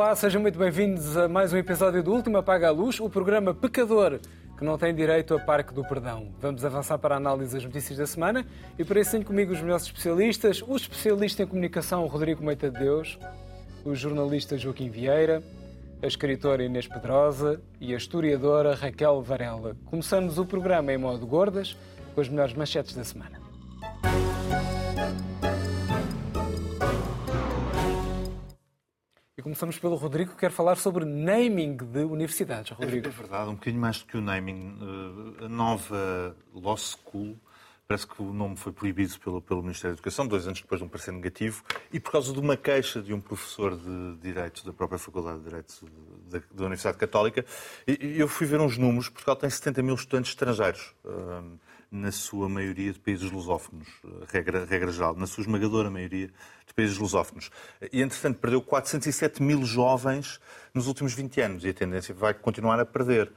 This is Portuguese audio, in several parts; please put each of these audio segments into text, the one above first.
olá, sejam muito bem-vindos a mais um episódio do Último Apaga a Luz, o programa Pecador, que não tem direito a Parque do Perdão. Vamos avançar para a análise das notícias da semana e para isso tenho comigo os melhores especialistas, o especialista em comunicação Rodrigo Meita de Deus, o jornalista Joaquim Vieira, a escritora Inês Pedrosa e a historiadora Raquel Varela. Começamos o programa em modo gordas, com as melhores manchetes da semana. E começamos pelo Rodrigo, que quer falar sobre naming de universidades. Rodrigo. É, verdade, um bocadinho mais do que o naming. A nova Law School, parece que o nome foi proibido pelo, pelo Ministério da Educação, dois anos depois de um parecer negativo, e por causa de uma queixa de um professor de Direitos da própria Faculdade de Direitos da, da Universidade Católica. E, eu fui ver uns números, Portugal tem 70 mil estudantes estrangeiros na sua maioria de países lusófonos, regra, regra geral, na sua esmagadora maioria de países lusófonos. E, entretanto, perdeu 407 mil jovens nos últimos 20 anos e a tendência vai continuar a perder.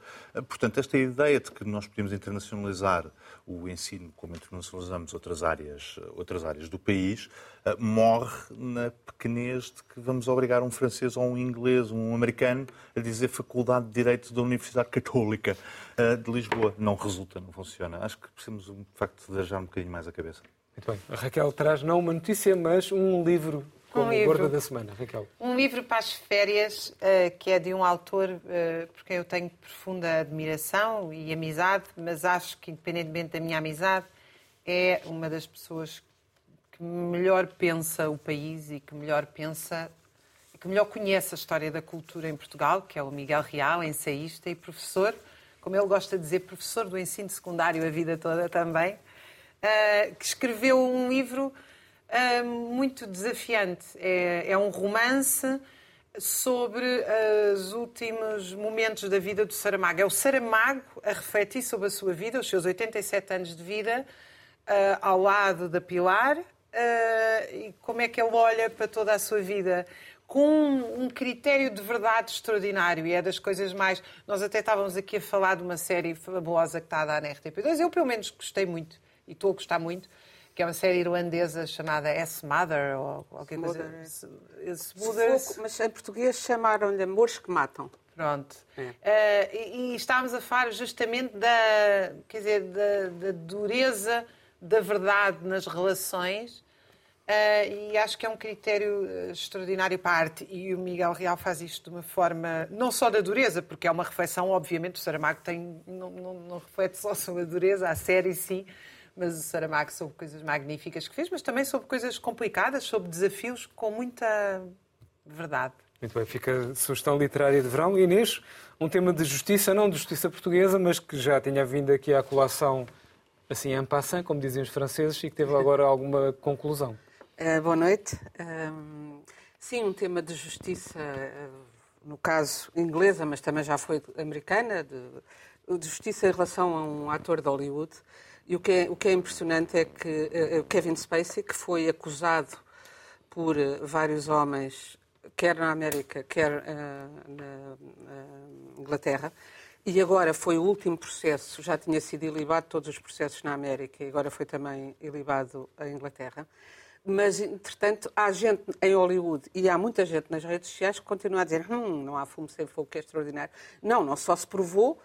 Portanto, esta ideia de que nós podemos internacionalizar o ensino como internacionalizamos outras áreas, outras áreas do país, morre na pequenez de que vamos obrigar um francês ou um inglês, um americano, a dizer Faculdade de Direito da Universidade Católica de Lisboa. Não resulta, não funciona. Acho que precisamos, de facto, de um bocadinho mais a cabeça. Muito bem. A Raquel traz não uma notícia, mas um livro como um livro. gorda da semana, Raquel. Um livro para as férias, uh, que é de um autor uh, por quem eu tenho profunda admiração e amizade, mas acho que, independentemente da minha amizade, é uma das pessoas que melhor pensa o país e que melhor pensa que melhor conhece a história da cultura em Portugal, que é o Miguel Real, ensaísta e professor, como ele gosta de dizer, professor do ensino secundário a vida toda também, uh, que escreveu um livro uh, muito desafiante. É, é, um romance sobre os últimos momentos da vida do Saramago. É o Saramago a refletir sobre a sua vida, os seus 87 anos de vida, uh, ao lado da Pilar, e como é que ele olha para toda a sua vida com um critério de verdade extraordinário e é das coisas mais. Nós até estávamos aqui a falar de uma série fabulosa que está a dar na RTP2. Eu, pelo menos, gostei muito e estou a gostar muito, que é uma série irlandesa chamada S Mother ou qualquer coisa. Mother. Mas em português chamaram-lhe Amores que Matam. Pronto. É. Uh, e, e, estávamos a falar justamente da, quer dizer, da, da dureza da verdade nas relações Uh, e acho que é um critério eh, extraordinário para a arte. E o Miguel Real faz isto de uma forma, não só da dureza, porque é uma reflexão, obviamente, o Saramago tem, não, não, não reflete só sobre a dureza, a série sim, mas o Saramago sobre coisas magníficas que fez, mas também sobre coisas complicadas, sobre desafios com muita verdade. Muito bem, fica a sugestão literária de verão. Inês, um tema de justiça, não de justiça portuguesa, mas que já tinha vindo aqui à colação assim en passant, como diziam os franceses, e que teve agora alguma conclusão. Uh, boa noite. Um, sim, um tema de justiça, uh, no caso inglesa, mas também já foi americana, de, de, justiça em relação a um ator de Hollywood. E o que é, o que é impressionante é que uh, Kevin Spacey, que foi acusado por vários homens, quer na América, quer na Inglaterra, e agora foi o último processo, já tinha sido ilibado todos os processos na América e agora foi também ilibado a Inglaterra mas, entretanto, há gente em Hollywood e há muita gente nas redes sociais que continua a dizer hum, não há fumo sem fogo, que é extraordinário. Não, não só se provou,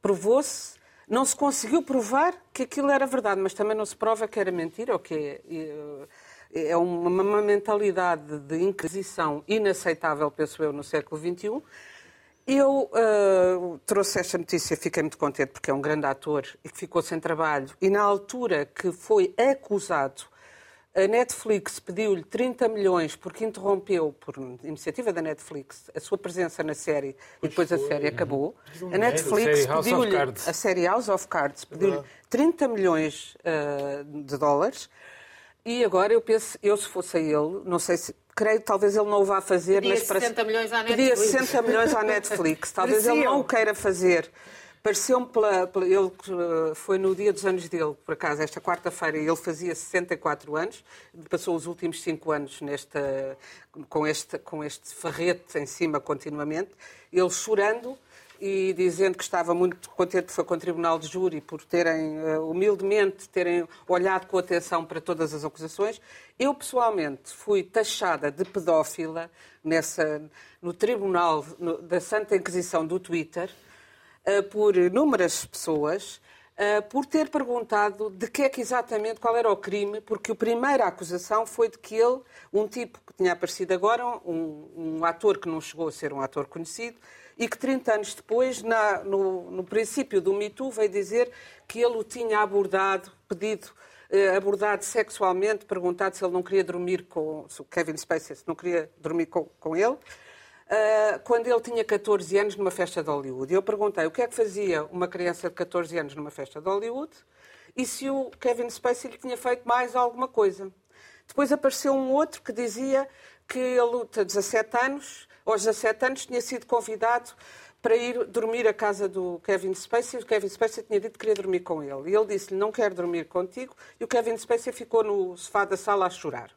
provou-se, não se conseguiu provar que aquilo era verdade, mas também não se prova que era mentira, ou que é, é uma, uma mentalidade de inquisição inaceitável, penso eu, no século XXI. Eu uh, trouxe esta notícia, fiquei muito contente porque é um grande ator e que ficou sem trabalho. E na altura que foi acusado a Netflix pediu-lhe 30 milhões porque interrompeu, por iniciativa da Netflix, a sua presença na série pois e depois foi. a série acabou. A Netflix pediu-lhe, a série House of Cards, pediu-lhe 30 milhões uh, de dólares. E agora eu penso, eu se fosse a ele, não sei se. Creio que talvez ele não o vá fazer, pedia mas para. 60 milhões à Netflix. Pedia 60 milhões à Netflix. Talvez ele não o queira fazer Pareceu-me, pela, pela, ele eh, foi no dia dos anos dele, por acaso, esta quarta-feira, ele fazia 64 anos, passou os últimos 5 anos nesta, com, este, com este farrete em cima continuamente, ele chorando, e dizendo que estava muito contente foi com o Tribunal de Júri por terem, uh, humildemente, terem olhado com atenção para todas as acusações. Eu, pessoalmente, fui taxada de pedófila nessa, no Tribunal da Santa Inquisição do Twitter por inúmeras pessoas uh, por ter perguntado de que é que exatamente, qual era o crime, porque a primeira acusação foi de que ele, um tipo que tinha aparecido agora, um, um ator que não chegou a ser um ator conhecido, e que 30 anos depois, na, no, no, princípio do Me Too, veio dizer que ele o tinha abordado, pedido, eh, abordado sexualmente, perguntado se ele não queria dormir com o Kevin Spacey, se não queria dormir com, com ele, eh, quando ele tinha 14 anos numa festa de Hollywood. Eu perguntei o que é que fazia uma criança de 14 anos numa festa de Hollywood e se o Kevin Spacey lhe tinha feito mais alguma coisa. Depois apareceu um outro que dizia que ele tem 17 anos aos 17 anos, tinha sido convidado para ir dormir à casa do Kevin Spacey. O Kevin Spacey tinha dito que queria dormir com ele. E ele disse-lhe, não quero dormir contigo. E o Kevin Spacey ficou no sofá da sala a chorar.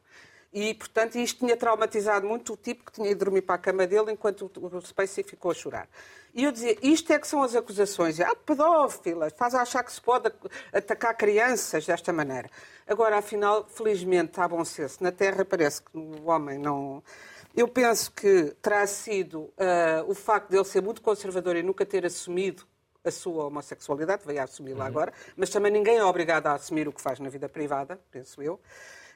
E, portanto, isto tinha traumatizado muito o tipo que tinha ido dormir para a cama dele enquanto o Spacey ficou a chorar. E eu dizia, isto é que são as acusações. Ah, pedófila, a achar que se pode atacar crianças desta maneira. Agora, afinal, felizmente, está bom senso. Na Terra parece que o homem não eu penso que terá sido uh, o facto de ele ser muito conservador e nunca ter assumido a sua homossexualidade, veio a assumi-la uhum. agora, mas também ninguém é obrigado a assumir o que faz na vida privada, penso eu.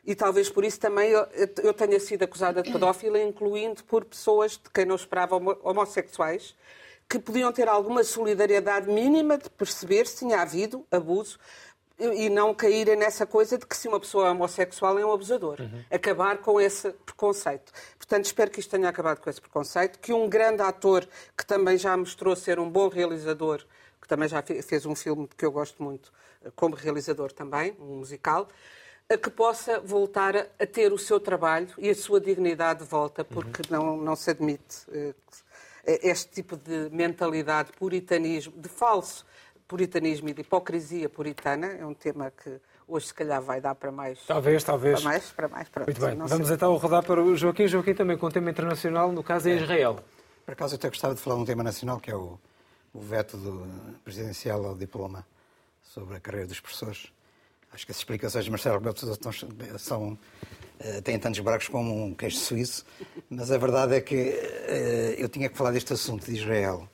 E talvez por isso também eu, eu tenha sido acusada de pedófila, incluindo por pessoas de quem não esperava homossexuais, que podiam ter alguma solidariedade mínima de perceber se tinha havido abuso e não caírem nessa coisa de que se uma pessoa é homossexual é um abusador. Uhum. Acabar com esse preconceito. Portanto, espero que isto tenha acabado com esse preconceito, que um grande ator que também já mostrou ser um bom realizador, que também já fez um filme que eu gosto muito eh, como realizador também, um musical, que possa voltar a ter o seu trabalho e a sua dignidade de volta, porque uhum. não, não se admite eh, este tipo de mentalidade, puritanismo, de falso puritanismo e de hipocrisia puritana. É um tema que hoje, se calhar, vai dar para mais. Talvez, talvez. Para mais, para mais. Pronto, Muito bem. Vamos sei. então rodar para o Joaquim. Joaquim também com um tema internacional, no caso é Israel. Por acaso, eu até gostava de falar de um tema nacional, que é o, o veto do presidencial ao diploma sobre a carreira dos professores. Acho que as explicações de Marcelo Rebelo são, são eh, têm tantos buracos como um queijo suíço, mas a verdade é que uh, eu tinha que falar deste assunto de Israel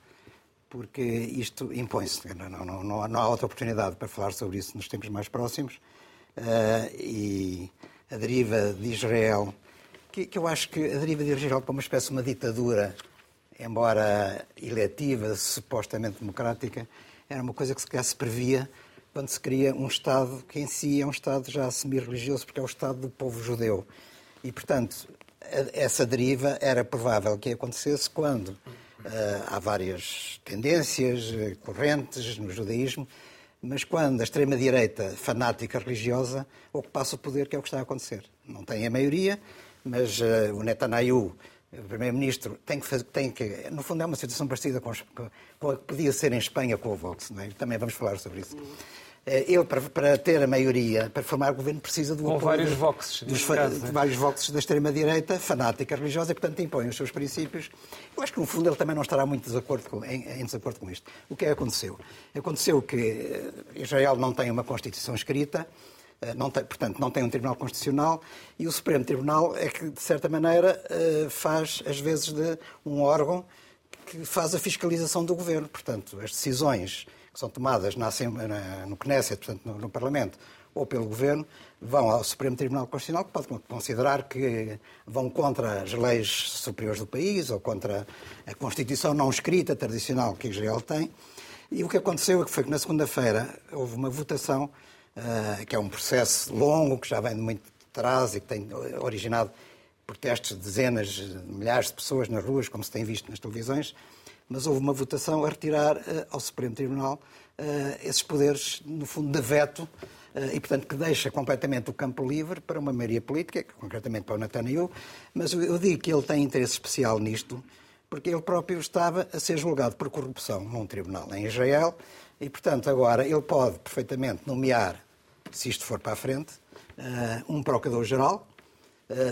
porque isto impõe-se. Não, não, não, não, há outra oportunidade para falar sobre isso nos tempos mais próximos. Uh, e a deriva de Israel, que, que, eu acho que a deriva de Israel para uma espécie de uma ditadura, embora eletiva, supostamente democrática, era uma coisa que se calhar se previa quando se cria um Estado que em si é um Estado já semi-religioso, porque é o Estado do povo judeu. E, portanto, essa deriva era provável que acontecesse quando eh, há várias tendências, eh, correntes no judaísmo, mas quando a extrema-direita fanática religiosa ocupasse o poder, que é o que está a acontecer. Não tem a maioria, mas uh, o Netanyahu, o primeiro-ministro, tem que, fazer, tem que. No fundo, é uma situação parecida com, com a que podia ser em Espanha com o Vox. É? Também vamos falar sobre isso. Eh, ele, para, para, ter a maioria, para formar governo, precisa do Com apoio vários voxes, dos, caso, de, é? vários voxes da extrema-direita, fanática religiosa, e, portanto, impõe os seus princípios. Eu acho que, no fundo, ele também não estará muito desacordo com, em, em, desacordo com isto. O que é que aconteceu? Aconteceu que eh, Israel não tem uma Constituição escrita, eh, não tem, portanto, não tem um Tribunal Constitucional, e o Supremo Tribunal é que, de certa maneira, faz, às vezes, de um órgão que faz a fiscalização do governo. Portanto, as decisões que são tomadas na, na, no Knesset, portanto, no, no, Parlamento, ou pelo Governo, vão ao Supremo Tribunal Constitucional, que pode considerar que vão contra as leis superiores do país ou contra a Constituição não escrita tradicional que Israel tem. E o que aconteceu é que foi que na segunda-feira houve uma votação, uh, que é um processo longo, que já vem de muito trás e que tem originado protestos de dezenas, de milhares de pessoas nas ruas, como se tem visto nas televisões, mas houve uma votação a retirar uh, ao Supremo Tribunal uh, esses poderes, no fundo, de veto, uh, e, portanto, que deixa completamente o campo livre para uma maioria política, concretamente para o Netanyahu, mas eu digo que ele tem interesse especial nisto, porque ele próprio estava a ser julgado por corrupção num tribunal em Israel, e, portanto, agora ele pode perfeitamente nomear, se isto for para a frente, um procurador-geral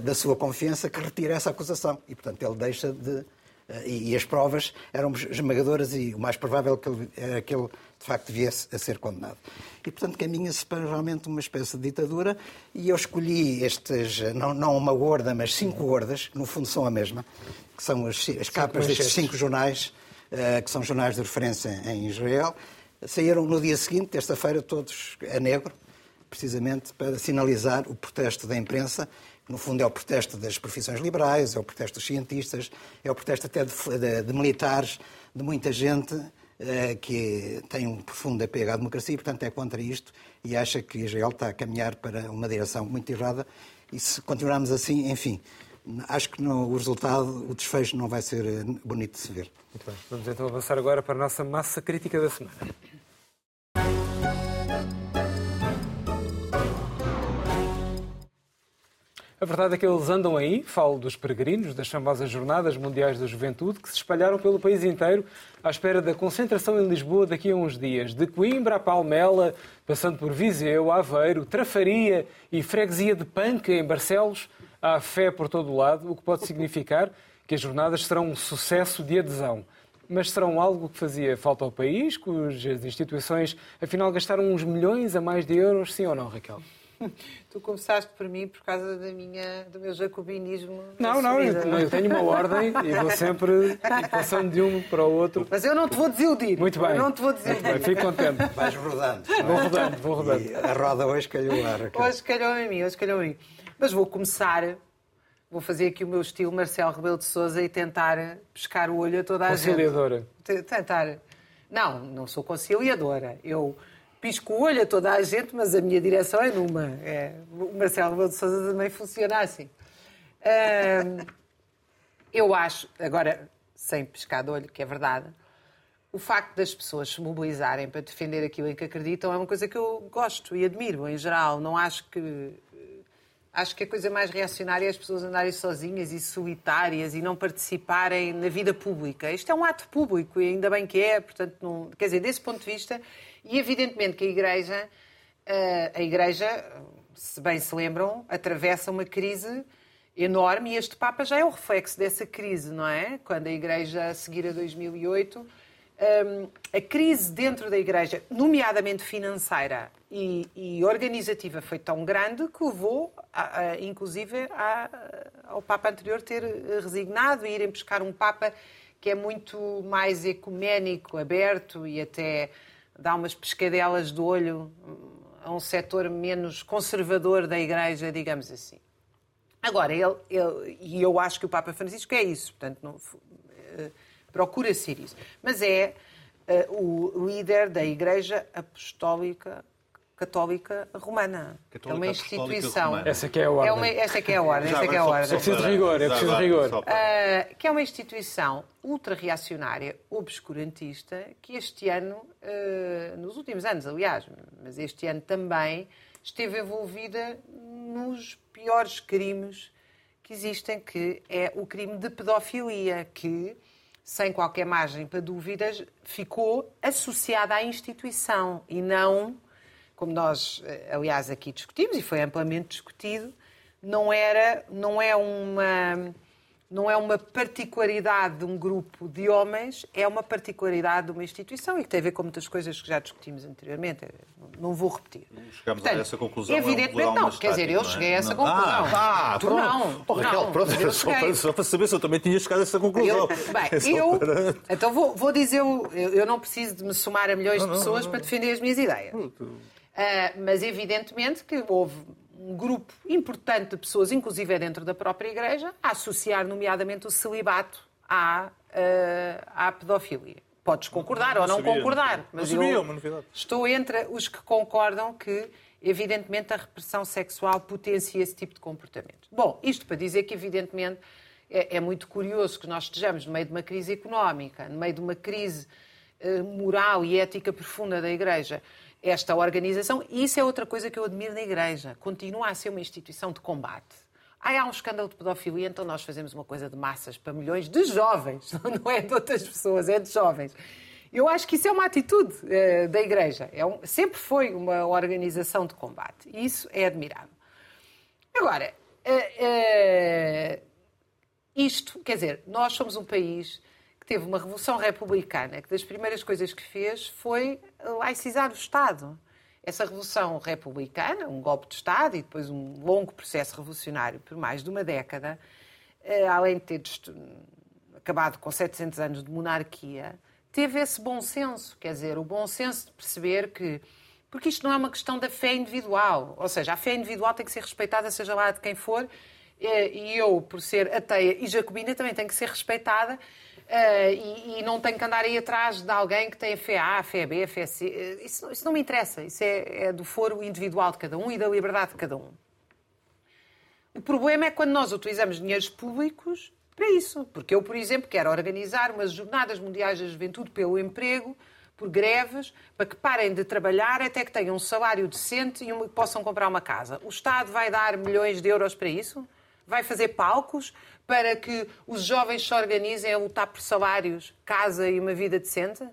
da sua confiança que retire essa acusação. E, portanto, ele deixa de eh, e, e as provas eram esmagadoras e o mais provável que ele, era que ele, de facto, viesse a ser condenado. E, portanto, caminha-se para realmente uma espécie de ditadura e eu escolhi estes, não, não uma gorda, mas cinco gordas, que no fundo são a mesma, que são as, as capas destes cinco jornais, uh, que são jornais de referência em Israel. Saíram no dia seguinte, terça-feira, todos a negro, precisamente para sinalizar o protesto da imprensa no fundo é o protesto das profissões liberais, é o protesto dos cientistas, é o protesto até de, de, de militares, de muita gente eh, que tem um profundo apego à democracia e, portanto, é contra isto e acha que Israel está a caminhar para uma direção muito errada e se continuarmos assim, enfim, acho que o resultado, o desfecho não vai ser eh, bonito de se ver. Muito bem. Vamos então avançar agora para a nossa massa crítica da semana. A verdade é que eles andam aí, falo dos peregrinos, das famosas Jornadas Mundiais da Juventude, que se espalharam pelo país inteiro à espera da concentração em Lisboa daqui a uns dias. De Coimbra a Palmela, passando por Viseu, Aveiro, Trafaria e Freguesia de Panca, em Barcelos, há fé por todo o lado, o que pode significar que as jornadas serão um sucesso de adesão. Mas serão algo que fazia falta ao país, cujas instituições afinal gastaram uns milhões a mais de euros, sim ou não, Raquel? Tu começaste por mim por causa da minha, do meu jacobinismo. Não, não, eu, eu, tenho uma ordem e vou sempre passando de um para o outro. Mas eu não te vou desiludir. Muito bem. Eu não te vou desiludir. Fico contente. Vais rodando. Vou rodando, vou rodando. E a roda hoje calhou a Hoje calhou em mim, hoje calhou em mim. Mas vou começar, vou fazer aqui o meu estilo Marcelo Rebelo de Souza e tentar pescar o olho a toda a conciliadora. gente. Conciliadora. Tentar. Não, não sou conciliadora. Eu pisco o olho a toda a gente, mas a minha direção é numa. É, o Marcelo de Sousa também funciona assim. eu acho, agora, sem piscar de olho, que é verdade, o facto das pessoas se mobilizarem para defender aquilo em que acreditam é uma coisa que eu gosto e admiro, em geral. Não acho que. Acho que a coisa mais reacionária é as pessoas andarem sozinhas e solitárias e não participarem na vida pública. Isto é um ato público e ainda bem que é, portanto, não... quer dizer, desse ponto de vista, e evidentemente que a Igreja, eh, a Igreja, se bem se lembram, atravessa uma crise enorme e este Papa já é o reflexo dessa crise, não é? Quando a Igreja, a seguir a 2008, ehm, a crise dentro da Igreja, nomeadamente financeira e, e organizativa, foi tão grande que levou, inclusive, a, ao Papa anterior ter resignado e irem buscar um Papa que é muito mais ecuménico, aberto e até dá umas pescadelas de olho a um setor menos conservador da Igreja, digamos assim. Agora, ele, ele, e eu acho que o Papa Francisco é isso, portanto, não, uh, procura ser isso. Mas é uh, o líder da Igreja Apostólica Católica Romana. Católica é uma instituição. Essa que é a ordem. É uma, essa que é a ordem. essa que é a ordem. É preciso rigor, é preciso rigor. Uh, que é uma instituição ultra-reacionária, obscurantista, que este ano, uh, nos últimos anos, aliás, mas este ano também, esteve envolvida nos piores crimes que existem, que é o crime de pedofilia, que, sem qualquer margem para dúvidas, ficou associada à instituição e não como nós, eh, aliás, aqui discutimos e foi amplamente discutido, não era, não é uma não é uma particularidade de um grupo de homens, é uma particularidade de uma instituição e que tem a ver com muitas coisas que já discutimos anteriormente. Não vou repetir. Chegamos Portanto, a essa conclusão. Evidentemente é não. Quer dizer, eu cheguei a essa conclusão. Ah, ah tu não. Oh, Raquel, não, pronto, só para, só, para, saber se eu também tinha chegado a essa conclusão. Eu, bem, eu, para... então vou, vou dizer, eu, eu não preciso de me somar a milhões não, de pessoas não, para defender as minhas ideias. Mas evidentemente que houve um grupo importante de pessoas, inclusive dentro da própria Igreja, a associar nomeadamente o celibato à, uh, à pedofilia. Podes concordar não, não ou não sabia, concordar, mas sabia, eu estou entre os que concordam que, evidentemente, a repressão sexual potencia esse tipo de comportamento. Bom, isto para dizer que, evidentemente, é, é muito curioso que nós estejamos no meio de uma crise económica, no meio de uma crise uh, moral e ética profunda da Igreja, esta organização. E isso é outra coisa que eu admiro na Igreja. Continua a ser uma instituição de combate. Há um escândalo de pedofilia, então nós fazemos uma coisa de massas para milhões de jovens, não é de outras pessoas, é de jovens. Eu acho que isso é uma atitude uh, da Igreja. É um, sempre foi uma organização de combate. E isso é admirável. Agora, uh, uh, isto, quer dizer, nós somos um país teve uma revolução republicana, que das primeiras coisas que fez foi laicizar o Estado. Essa revolução republicana, um golpe de Estado e depois um longo processo revolucionário por mais de uma década, eh, além de ter acabado com 700 anos de monarquia, teve esse bom senso, quer dizer, o bom senso de perceber que. Porque isto não é uma questão da fé individual, ou seja, a fé individual tem que ser respeitada, seja lá de quem for, eh, e eu, por ser ateia e jacobina, também tenho que ser respeitada e, e, não tenho que andar aí atrás de alguém que tem fé A, fé B, fé C. Uh, isso, isso, não me interessa. Isso é, é, do foro individual de cada um e da liberdade de cada um. O problema é quando nós utilizamos dinheiros públicos para isso. Porque eu, por exemplo, quero organizar umas Jornadas Mundiais da Juventude pelo emprego, por greves, para que parem de trabalhar até que tenham um salário decente e possam comprar uma casa. O Estado vai dar milhões de euros para isso? Vai fazer palcos para que os jovens se organizem a lutar por salários, casa e uma vida decente?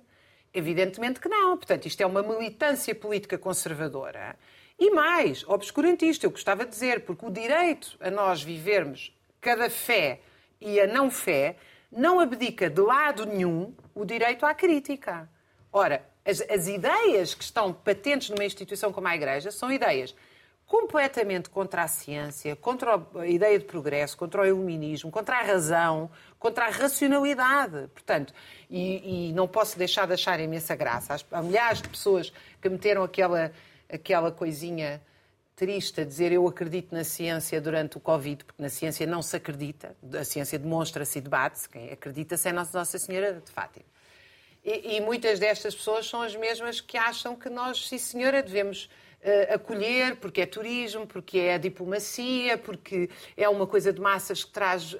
Evidentemente que não. Portanto, isto é uma militância política conservadora. E mais, obscurantista, eu gostava de dizer, porque o direito a nós vivermos cada fé e a não fé não abdica de lado nenhum o direito à crítica. Ora, as, as, ideias que estão patentes numa instituição como a Igreja são ideias completamente contra a ciência, contra a ideia de progresso, contra o iluminismo, contra a razão, contra a racionalidade. Portanto, e, e não posso deixar de achar imensa graça. Há milhares de pessoas que meteram aquela, aquela coisinha triste a dizer eu acredito na ciência durante o Covid, porque na ciência não se acredita, a ciência demonstra-se e debate-se, quem acredita-se é Nossa Senhora de Fátima. E, e, muitas destas pessoas são as mesmas que acham que nós, sim senhora, devemos uh, acolher, porque é turismo, porque é diplomacia, porque é uma coisa de massas que traz uh,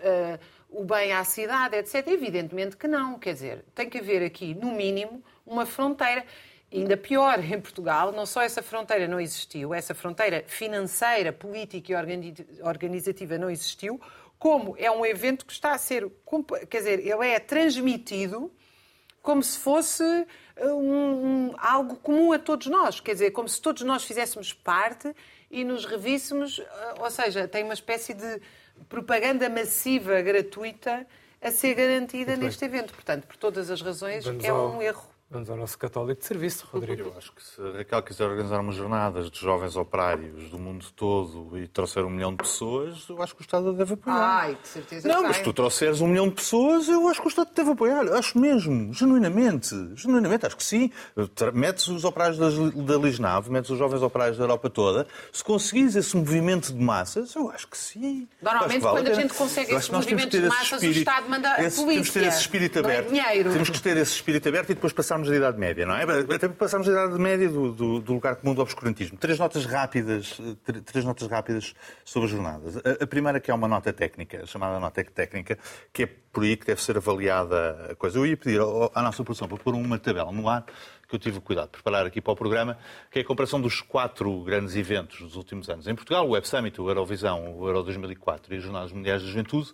o bem à cidade, etc. Evidentemente que não, quer dizer, tem que haver aqui, no mínimo, uma fronteira ainda pior, em Portugal, não só essa fronteira não existiu, essa fronteira financeira, política e organizativa não existiu, como é um evento que está a ser, quer dizer, ele é transmitido como se fosse uh, um, um, algo comum a todos nós, quer dizer, como se todos nós fizéssemos parte e nos revíssemos, uh, ou seja, tem uma espécie de propaganda massiva, gratuita, a ser garantida neste evento. Portanto, por todas as razões, Vamos é um erro. Vamos ao nosso católico de serviço, Rodrigo. Eu acho que se a Raquel quiser organizar umas jornadas de jovens operários do mundo todo e trouxer um milhão de pessoas, eu acho que o Estado deve apoiar. Ai, de certeza Não, mas se tu trouxeres um milhão de pessoas, eu acho que o Estado deve apoiar. Acho mesmo, genuinamente. Genuinamente, acho que sim. Metes os operários da Lisnave, metes os jovens operários da Europa toda. Se conseguires esse movimento de massas, eu acho que sim. Normalmente, que vale quando a, gente consegue esse movimento de massas, espírito, o Estado manda a esse, polícia. Temos que ter esse espírito aberto. Temos que ter esse espírito aberto e depois passar passarmos da Idade Média, não é? Até passarmos da Idade Média do, do, do, lugar comum do obscurantismo. Três notas rápidas, três notas rápidas sobre as jornadas. A, a, primeira que é uma nota técnica, chamada nota técnica, que é por aí que deve ser avaliada a coisa. Eu ia pedir à nossa produção para pôr uma tabela no ar que eu tive o cuidado de preparar aqui para o programa, que é a comparação dos quatro grandes eventos dos últimos anos. Em Portugal, o Web Summit, o Eurovisão, o Euro 2004 e as Jornadas Mundiais da Juventude,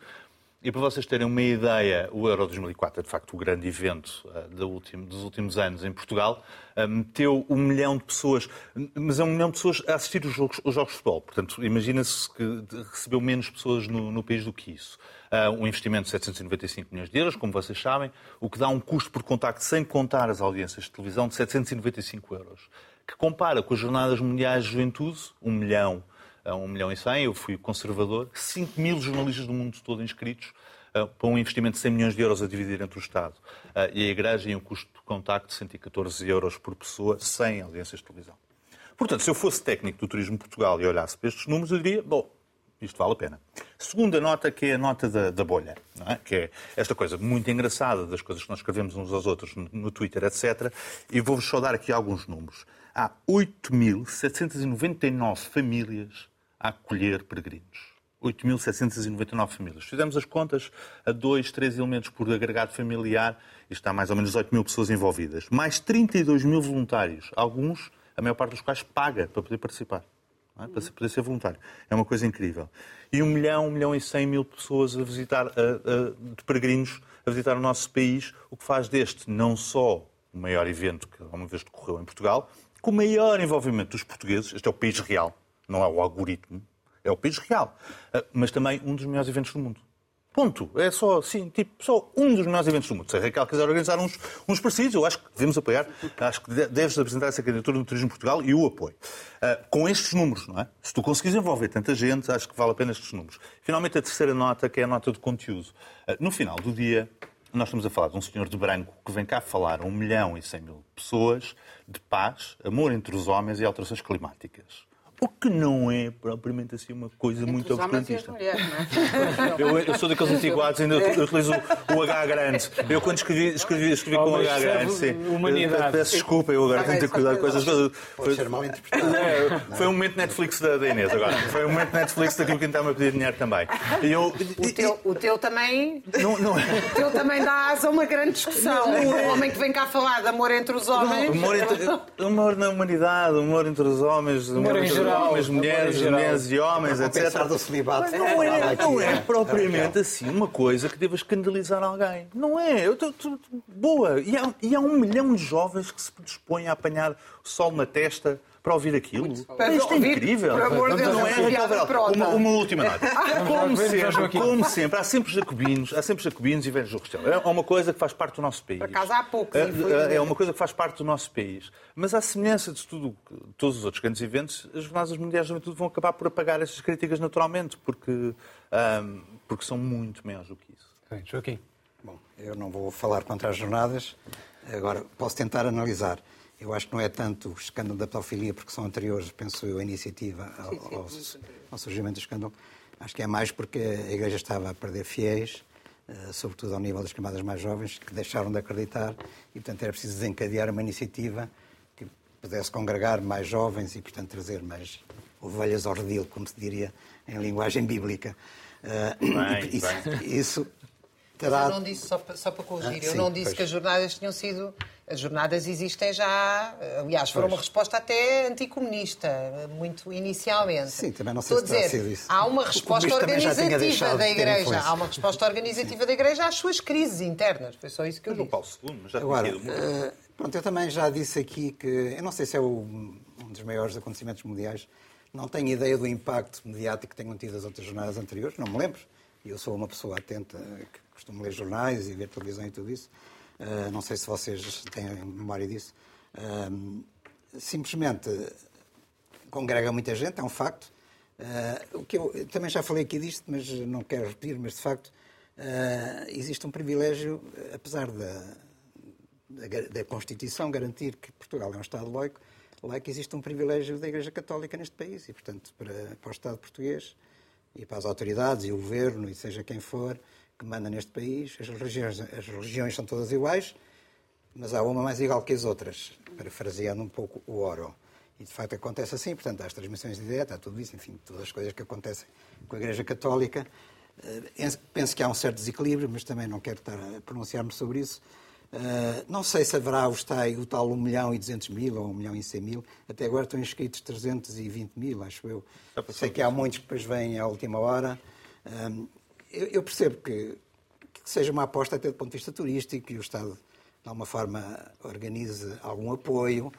e para vocês terem uma ideia, o Euro 2004 é de facto o grande evento último, dos últimos anos em Portugal. Uh, meteu um milhão de pessoas, mas é um milhão de pessoas a assistir os jogos, os jogos de futebol. Portanto, imagina-se que recebeu menos pessoas no, no país do que isso. Uh, um investimento de 795 milhões de euros, como vocês sabem, o que dá um custo por contacto, sem contar as audiências de televisão, de 795 euros. Que compara com as Jornadas Mundiais de Juventude, um milhão a 1 milhão e 100, eu fui conservador, 5 mil jornalistas do mundo todo inscritos uh, para um investimento de 100 milhões de euros a dividir entre o Estado uh, e a Igreja em um custo de contacto de 114 euros por pessoa, sem audiências de televisão. Portanto, se eu fosse técnico do Turismo Portugal e olhasse para estes números, eu diria, bom, isto vale a pena. Segunda nota, que é a nota da, da bolha, é? que é esta coisa muito engraçada das coisas que nós escrevemos uns aos outros no, no Twitter, etc. E vou-vos só dar aqui alguns números. Há 8.799 famílias a acolher peregrinos. 8.799 famílias. Fizemos as contas a dois, três elementos por agregado familiar, e está mais ou menos 8 mil pessoas envolvidas. Mais 32 mil voluntários, alguns, a maior parte dos quais paga para poder participar, é? para poder ser voluntário. É uma coisa incrível. E 1 milhão, 1 milhão e 100 mil pessoas a visitar, a, a, de peregrinos a visitar o nosso país, o que faz deste não só o maior evento que alguma vez decorreu em Portugal, com o maior envolvimento dos portugueses, este é o país real, não é o algoritmo, é o país real, ah, mas também um dos melhores eventos do mundo. Ponto. É só, assim, tipo, só um dos melhores eventos do mundo. Se a Raquel quiser organizar uns, uns parecidos, eu acho que devemos apoiar. Acho que deves apresentar essa candidatura no Turismo Portugal e o apoio. Uh, com estes números, não é? Se tu conseguires envolver tanta gente, acho que vale a pena estes números. Finalmente, a terceira nota, que é a nota de conteúdo. Uh, no final do dia, nós estamos a falar de um senhor de branco que vem cá falar a 1 milhão e 100 mil pessoas de paz, amor entre os homens e alterações climáticas. O que não é propriamente assim uma coisa Entre muito obscurantista. é? Eu, eu sou daqueles antiguados, ainda eu utilizo o H grande. Eu quando escrevi, escrevi, escrevi com o H grande, sim. humanidade. Eu Peço desculpa, eu agora tenho que ter cuidado com essas coisas. Pode ser mal interpretado. É, foi um momento Netflix da, da Inês agora. Foi um momento Netflix daquilo que está-me a pedir dinheiro também. E eu, O teu, o teu também. não, não é. O teu também dá asa a uma grande discussão. O homem que vem cá falar de amor entre os homens. Humor, entre, humor na humanidade, humor entre os homens, entre geral, em mulheres, geral. mulheres e homens, etc. Do celibato. Não é, não é Aqui, propriamente assim uma coisa que deva escandalizar alguém. Não é. Eu tô- tô- tô- boa. E há, e há um milhão de jovens que se predispõem a apanhar o sol na testa para ouvir aquilo. Isto é incrível. por amor de Deus, não é, é uma uma, uma última nota. Como ver, já sempre, como sempre, há sempre jacobinos, há sempre jacobinos e velhos do Restelo. É uma coisa que faz parte do nosso país. Por acaso há poucos, É- infelizmente. É uma coisa que faz parte do nosso país. Mas à semelhança de tudo, todos os outros grandes eventos, as Jornadas Mundiais da Juventude vão acabar por apagar essas críticas naturalmente, porque, ahm, porque são muito maiores do que isso. Bem, Joaquim. Bom, eu não vou falar contra as jornadas, agora posso tentar analisar. Eu acho que não é tanto o escândalo da pedofilia, porque são anteriores, penso eu, a iniciativa ao, ao- ao surgimento do escândalo. Acho que é mais porque a Igreja estava a perder fiéis, eh, sobretudo ao nível das camadas mais jovens, que deixaram de acreditar e, portanto, era preciso desencadear uma iniciativa que pudesse congregar mais jovens e, portanto, trazer mais ovelhas ao redil, como se diria em linguagem bíblica. Eh, Bem, isso, bem. isso terá Eu não disse, só para, só para corrigir, Ah, eu sim, não disse pois. que as jornadas tinham sido. As jornadas existem já. Aliás, foram uma resposta até anticomunista, muito inicialmente. Sim, também não sei Estou se a terá dizer, sido isso. Há uma resposta organizativa da Igreja. Há uma resposta organizativa da Igreja às suas crises internas. Foi só isso que eu disse. Paulo II, mas já Agora, tinha eh, pronto, eu também já disse aqui que, eu não sei se é o- um dos maiores acontecimentos mundiais, não tenho ideia do impacto mediático que tenham tido as outras jornadas anteriores, não me lembro. E Eu sou uma pessoa atenta, que costumo ler jornais e ver televisão e tudo isso. Eh, não sei se vocês têm memória disso. Eh, simplesmente congrega muita gente, é um facto. Eh, o que eu, eu também já falei aqui disto, mas não quero repetir, mas de facto existe um privilégio, apesar da, da, da Constituição garantir que Portugal é um Estado laico, laico existe um privilégio da Igreja Católica neste país e, portanto, para, para o Estado português e para as autoridades e o governo e seja quem for que manda neste país, as religiões, as religiões são todas iguais, mas há uma mais igual que as outras, parafraseando um pouco o Oro. E de facto acontece assim, portanto, há as transmissões de dieta, há tudo isso, enfim, todas as coisas que acontecem com a Igreja Católica. Eh, Penso que há um certo desequilíbrio, mas também não quero estar a pronunciar-me sobre isso. Eh, Não sei se haverá tais, o tal 1 milhão e 200 mil ou 1 milhão e 100 mil. Até agora estão inscritos 320 mil, acho eu. Sei que há muitos que depois vêm à última hora. Eu eu percebo que, que seja uma aposta até do ponto de vista turístico e o Estado, de alguma forma, organize algum apoio.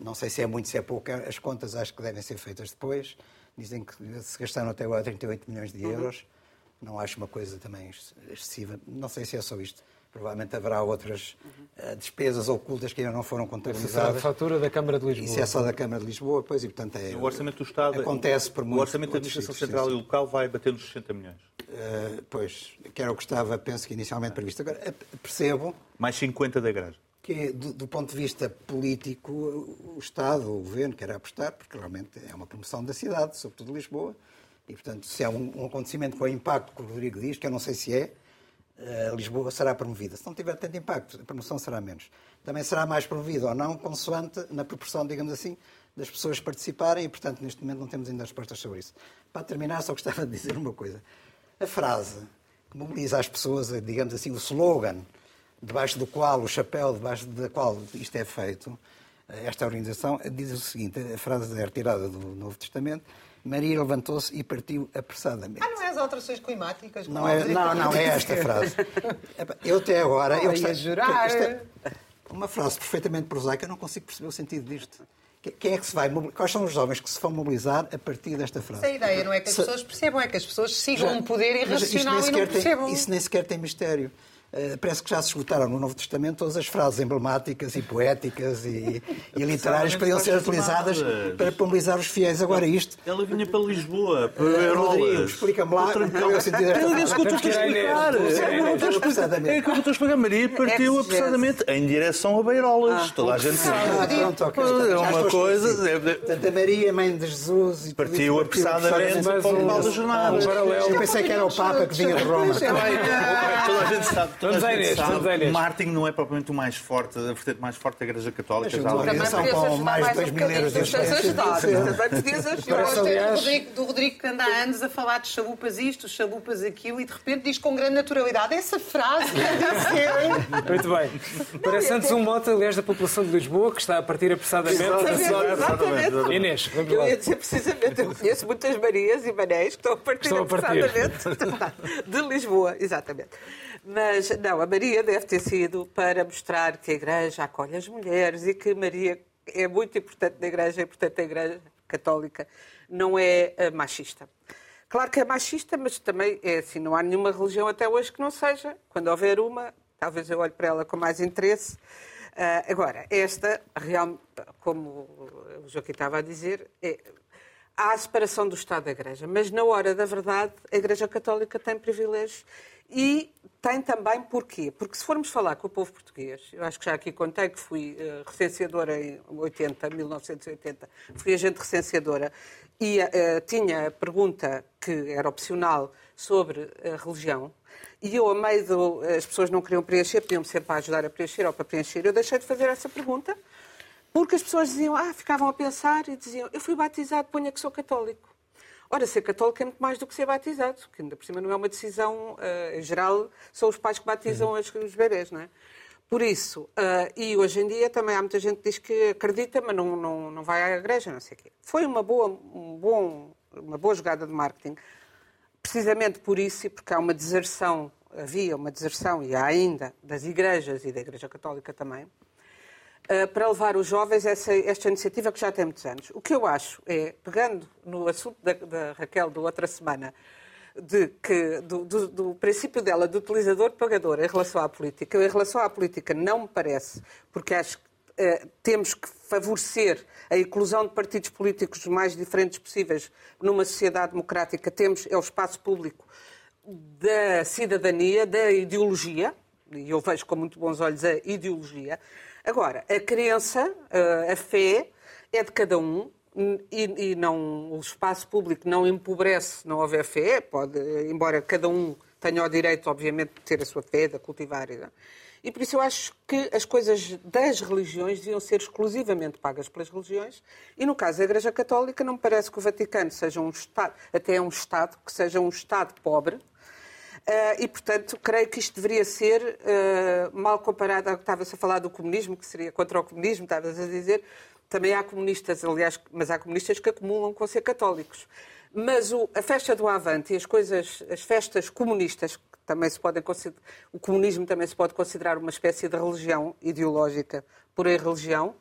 Não sei se é muito, se é pouco. As contas acho que devem ser feitas depois. Dizem que se gastaram até agora 38 milhões de euros. Não acho uma coisa também ex- excessiva. Não sei se é só isto. Provavelmente haverá outras eh, despesas ocultas que ainda não foram Essa é a contabilizadas. fatura da Câmara de Lisboa. Isso é só da Câmara de Lisboa, pois, e portanto é. O orçamento do Estado. Acontece por O muitos orçamento da Administração sítios, Central sim, e local vai bater nos 60 milhões. Uh, pois, que era o que estava, penso que inicialmente previsto. Agora, percebo Mais 50 da igreja. que, do, do ponto de vista político, o Estado, o Governo, quer apostar, porque realmente é uma promoção da cidade, sobretudo de Lisboa, e, portanto, se é um, um acontecimento com o impacto que o Rodrigo diz, que eu não sei se é, Lisboa será promovida. Se não tiver tanto impacto, a promoção será menos. Também será mais promovida ou não, consoante, na proporção, digamos assim, das pessoas participarem, e, portanto, neste momento não temos ainda respostas sobre isso. Para terminar, só gostava de dizer uma coisa. A frase que mobiliza as pessoas, digamos assim, o slogan, debaixo do qual, o chapéu debaixo da qual isto é feito, eh, esta organização, diz o seguinte, a frase é retirada do Novo Testamento, Maria levantou-se e partiu apressadamente. Ah, não é as alterações climáticas? Não, é, não, não, é esta frase. Eu até agora... Oh, eu ia gostava- jurar. isto é uma frase perfeitamente prosaica, eu não consigo perceber o sentido disto. Quem é que se vai Quais são os jovens que se vão mobilizar a partir desta frase? Essa ideia não é que as pessoas percebam, é que as pessoas sigam Já, um poder irracional e não percebam. Tem, isso nem sequer tem mistério. Uh, parece que já se esgotaram no Novo Testamento todas as frases emblemáticas e poéticas e, e literárias que podiam ser utilizadas para mobilizar os fiéis. Agora isto... Ela vinha para Lisboa, para uh, Rodrigo, explica-me lá qual é o sentido desta frase. É isso que eu estou a explicar. É que eu estou a explicar. Maria partiu apressadamente em direção a Beirolas. Ah, Toda a gente sabe. É uma coisa... Portanto, a Maria, mãe de Jesus... E partiu apressadamente para o final da jornada. Eu pensei que era o Papa que vinha de Roma. Toda a gente sabe Vamos a Inês, vamos a Inês. Martin não é propriamente o mais forte, a vertente mais forte da Igreja Católica. Já são com mais de 2 mil euros de experiência. Do Rodrigo que anda há anos a falar de chalupas isto, chalupas aquilo e de repente diz com grande naturalidade essa frase Muito bem. Parece antes um mote, aliás, da população de Lisboa que está a partir apressadamente. Exatamente. Inês, vamos lá. Eu ia dizer precisamente, eu conheço muitas Marias e Manéis que estão a partir apressadamente de Lisboa. Exatamente. Mas, não, a Maria deve ter sido para mostrar que a Igreja acolhe as mulheres e que Maria é muito importante na Igreja e, portanto, a Igreja Católica não é eh, machista. Claro que é machista, mas também é assim, não há nenhuma religião até hoje que não seja. Quando houver uma, talvez eu olhe para ela com mais interesse. Uh, agora, esta, real, como o Joaquim estava a dizer, é, há a separação do Estado da Igreja, mas na hora da verdade a Igreja Católica tem privilégios e tem também porquê? Porque se formos falar com o povo português, eu acho que já aqui contei que fui uh, recenseadora em 80, 1980, fui agente recenseadora e uh, tinha a pergunta que era opcional sobre a religião e eu, a meio do. as pessoas não queriam preencher, pediam-me sempre para ajudar a preencher ou para preencher. Eu deixei de fazer essa pergunta porque as pessoas diziam, ah, ficavam a pensar e diziam, eu fui batizado, ponha que sou católico. Ora, ser católico é muito mais do que ser batizado, que ainda por cima não é uma decisão, uh, em geral, são os pais que batizam uhum. os bebês, não é? Por isso, uh, e hoje em dia também há muita gente que diz que acredita, mas não, não, não vai à igreja, não sei o quê. Foi uma boa, um bom, uma boa jogada de marketing, precisamente por isso e porque há uma deserção, havia uma deserção e há ainda das igrejas e da Igreja Católica também, para levar os jovens essa, esta iniciativa que já tem muitos anos. O que eu acho é, pegando no assunto da, da Raquel da outra semana, de que, do, do, do, princípio dela de utilizador-pagador em relação à política, em relação à política não me parece, porque acho que eh, temos que favorecer a inclusão de partidos políticos os mais diferentes possíveis numa sociedade democrática. Temos é o espaço público da cidadania, da ideologia, e eu vejo com muito bons olhos a ideologia, Agora, a crença, eh, a fé, é de cada um e, e não, o espaço público não empobrece não houver fé, pode, embora cada um tenha o direito, obviamente, de ter a sua fé, de cultivar. E por isso eu acho que as coisas das religiões deviam ser exclusivamente pagas pelas religiões. E no caso da Igreja Católica, não me parece que o Vaticano seja um Estado, até um Estado, que seja um Estado pobre, e, portanto, creio que isto deveria ser uh, mal comparado ao que estava-se a falar do comunismo, que seria contra o comunismo, estavas a dizer. Também há comunistas, aliás, mas há comunistas que acumulam com ser católicos. Mas o, a festa do Avante e as coisas, as festas comunistas, que também se podem o comunismo também se pode considerar uma espécie de religião ideológica por religião,